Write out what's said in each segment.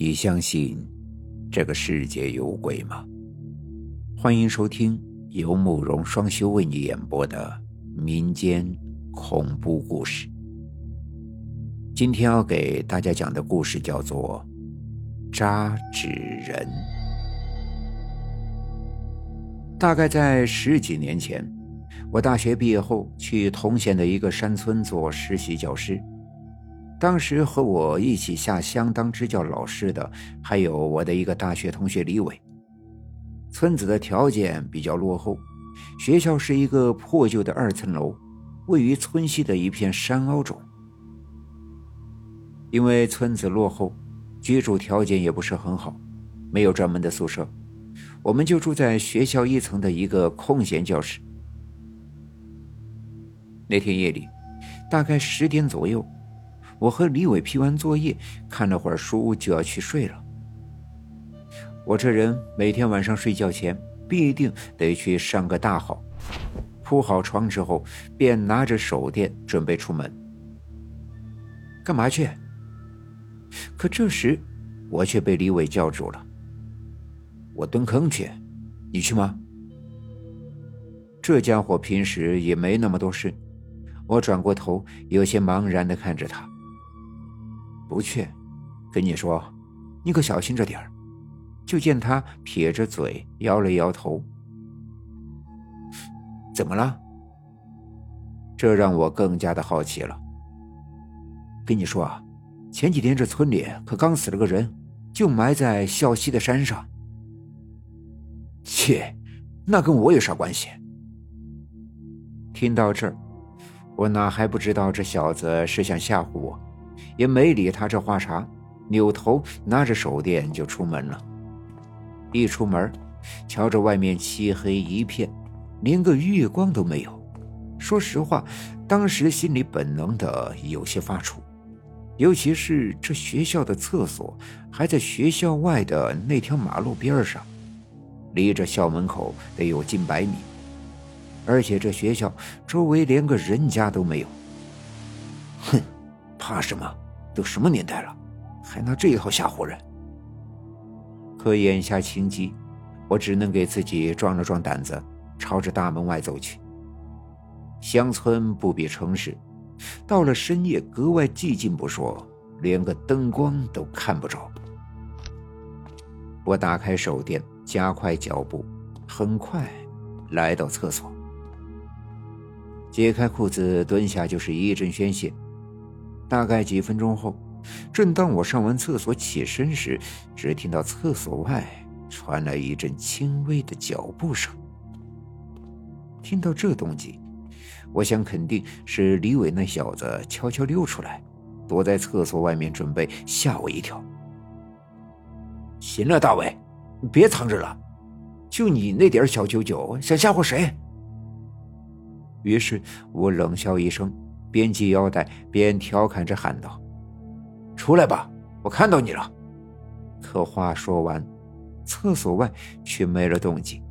你相信这个世界有鬼吗？欢迎收听由慕容双修为你演播的民间恐怖故事。今天要给大家讲的故事叫做《扎纸人》。大概在十几年前，我大学毕业后去同县的一个山村做实习教师。当时和我一起下乡当支教老师的，还有我的一个大学同学李伟。村子的条件比较落后，学校是一个破旧的二层楼，位于村西的一片山凹中。因为村子落后，居住条件也不是很好，没有专门的宿舍，我们就住在学校一层的一个空闲教室。那天夜里，大概十点左右。我和李伟批完作业，看了会儿书，就要去睡了。我这人每天晚上睡觉前必定得去上个大号，铺好床之后，便拿着手电准备出门。干嘛去？可这时，我却被李伟叫住了。我蹲坑去，你去吗？这家伙平时也没那么多事。我转过头，有些茫然的看着他。不去，跟你说，你可小心着点儿。就见他撇着嘴，摇了摇头。怎么了？这让我更加的好奇了。跟你说啊，前几天这村里可刚死了个人，就埋在孝西的山上。切，那跟我有啥关系？听到这儿，我哪还不知道这小子是想吓唬我。也没理他这话茬，扭头拿着手电就出门了。一出门，瞧着外面漆黑一片，连个月光都没有。说实话，当时心里本能的有些发怵，尤其是这学校的厕所还在学校外的那条马路边上，离着校门口得有近百米，而且这学校周围连个人家都没有。哼，怕什么？都什么年代了，还拿这一套吓唬人？可眼下情急，我只能给自己壮了壮胆子，朝着大门外走去。乡村不比城市，到了深夜格外寂静不说，连个灯光都看不着。我打开手电，加快脚步，很快来到厕所，解开裤子，蹲下就是一阵宣泄。大概几分钟后，正当我上完厕所起身时，只听到厕所外传来一阵轻微的脚步声。听到这动静，我想肯定是李伟那小子悄悄溜出来，躲在厕所外面准备吓我一跳。行了，大伟，别藏着了，就你那点小九九，想吓唬谁？于是我冷笑一声。边系腰带边调侃着喊道：“出来吧，我看到你了。”可话说完，厕所外却没了动静。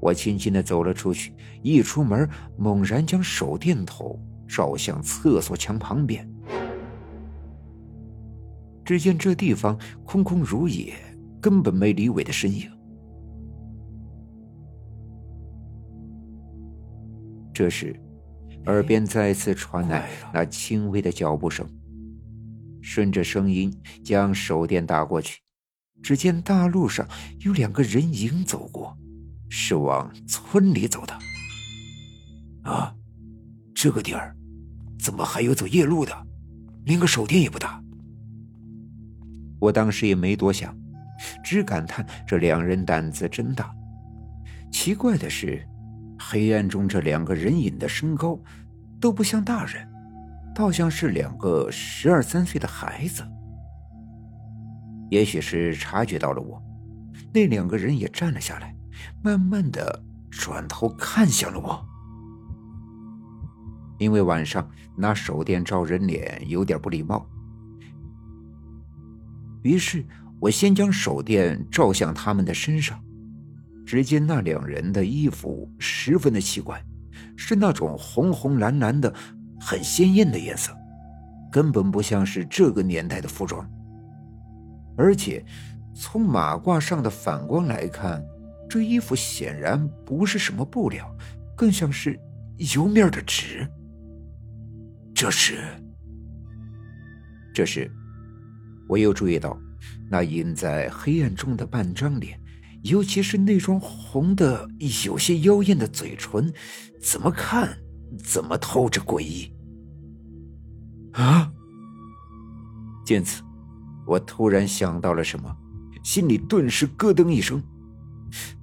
我轻轻的走了出去，一出门猛然将手电筒照向厕所墙旁边。只见这地方空空如也，根本没李伟的身影。这时。耳边再次传来那轻微的脚步声，顺着声音将手电打过去，只见大路上有两个人影走过，是往村里走的。啊，这个点儿，怎么还有走夜路的？连个手电也不打。我当时也没多想，只感叹这两人胆子真大。奇怪的是。黑暗中，这两个人影的身高都不像大人，倒像是两个十二三岁的孩子。也许是察觉到了我，那两个人也站了下来，慢慢的转头看向了我。因为晚上拿手电照人脸有点不礼貌，于是我先将手电照向他们的身上。只见那两人的衣服十分的奇怪，是那种红红蓝蓝的，很鲜艳的颜色，根本不像是这个年代的服装。而且从马褂上的反光来看，这衣服显然不是什么布料，更像是油面的纸。这是，这时，我又注意到那隐在黑暗中的半张脸，尤其是那双红的有些妖艳的嘴唇，怎么看怎么透着诡异。啊！见此，我突然想到了什么，心里顿时咯噔一声，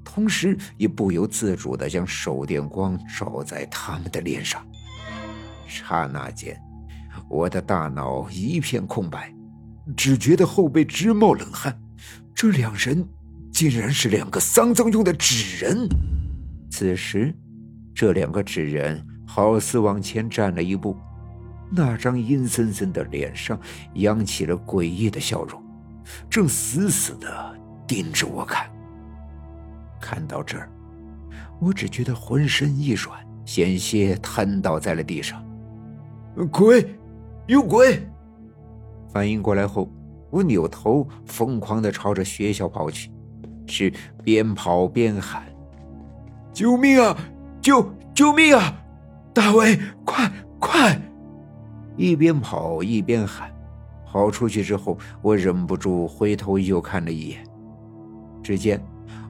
同时也不由自主的将手电光照在他们的脸上。刹那间，我的大脑一片空白，只觉得后背直冒冷汗。这两人竟然是两个丧葬用的纸人。此时，这两个纸人好似往前站了一步。那张阴森森的脸上扬起了诡异的笑容，正死死的盯着我看。看到这儿，我只觉得浑身一软，险些瘫倒在了地上。鬼，有鬼！反应过来后，我扭头疯狂的朝着学校跑去，是边跑边喊：“救命啊！救救命啊！大卫，快快！”一边跑一边喊，跑出去之后，我忍不住回头又看了一眼，只见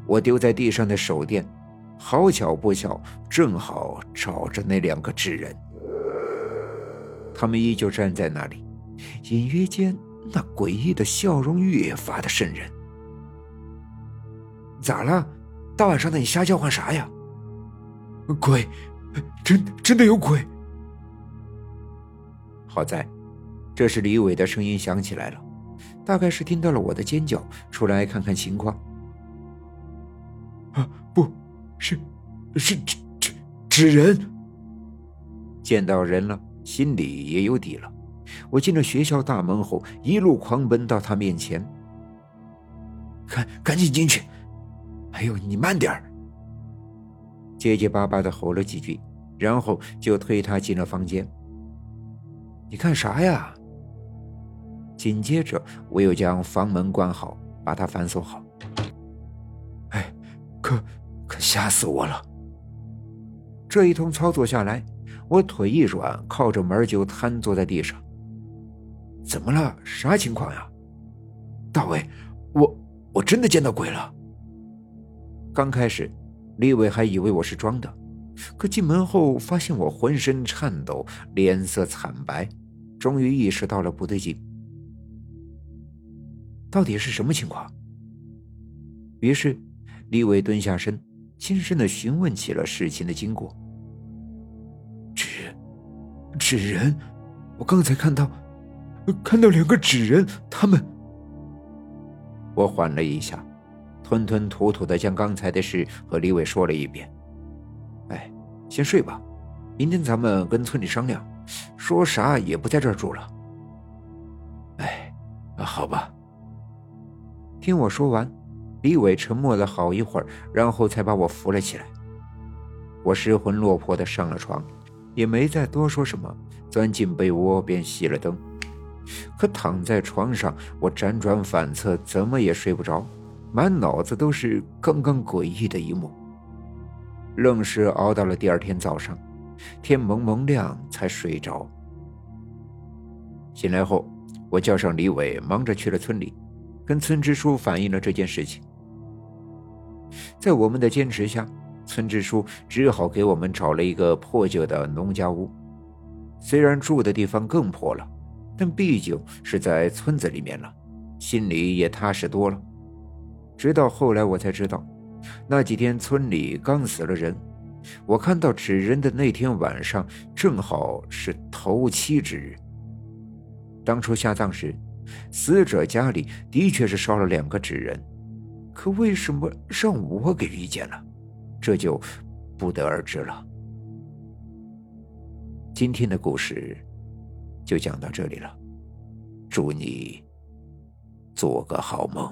我丢在地上的手电，好巧不巧，正好找着那两个纸人。他们依旧站在那里，隐约间那诡异的笑容越发的渗人。咋了？大晚上的你瞎叫唤啥呀？鬼，真真的有鬼！好在，这时李伟的声音响起来了，大概是听到了我的尖叫，出来看看情况。啊，不是，是纸纸纸人。见到人了，心里也有底了。我进了学校大门后，一路狂奔到他面前。赶赶紧进去！哎呦，你慢点儿！结结巴巴的吼了几句，然后就推他进了房间。你看啥呀？紧接着，我又将房门关好，把它反锁好。哎，可可吓死我了！这一通操作下来，我腿一软，靠着门就瘫坐在地上。怎么了？啥情况呀？大伟，我我真的见到鬼了。刚开始，李伟还以为我是装的，可进门后发现我浑身颤抖，脸色惨白。终于意识到了不对劲，到底是什么情况？于是，李伟蹲下身，轻声的询问起了事情的经过。纸，纸人，我刚才看到，看到两个纸人，他们。我缓了一下，吞吞吐吐的将刚才的事和李伟说了一遍。哎，先睡吧，明天咱们跟村里商量。说啥也不在这儿住了。哎，好吧。听我说完，李伟沉默了好一会儿，然后才把我扶了起来。我失魂落魄的上了床，也没再多说什么，钻进被窝便熄了灯。可躺在床上，我辗转反侧，怎么也睡不着，满脑子都是刚刚诡异的一幕，愣是熬到了第二天早上。天蒙蒙亮才睡着。醒来后，我叫上李伟，忙着去了村里，跟村支书反映了这件事情。在我们的坚持下，村支书只好给我们找了一个破旧的农家屋。虽然住的地方更破了，但毕竟是在村子里面了，心里也踏实多了。直到后来，我才知道，那几天村里刚死了人。我看到纸人的那天晚上，正好是头七之日。当初下葬时，死者家里的确是烧了两个纸人，可为什么让我给遇见了，这就不得而知了。今天的故事就讲到这里了，祝你做个好梦。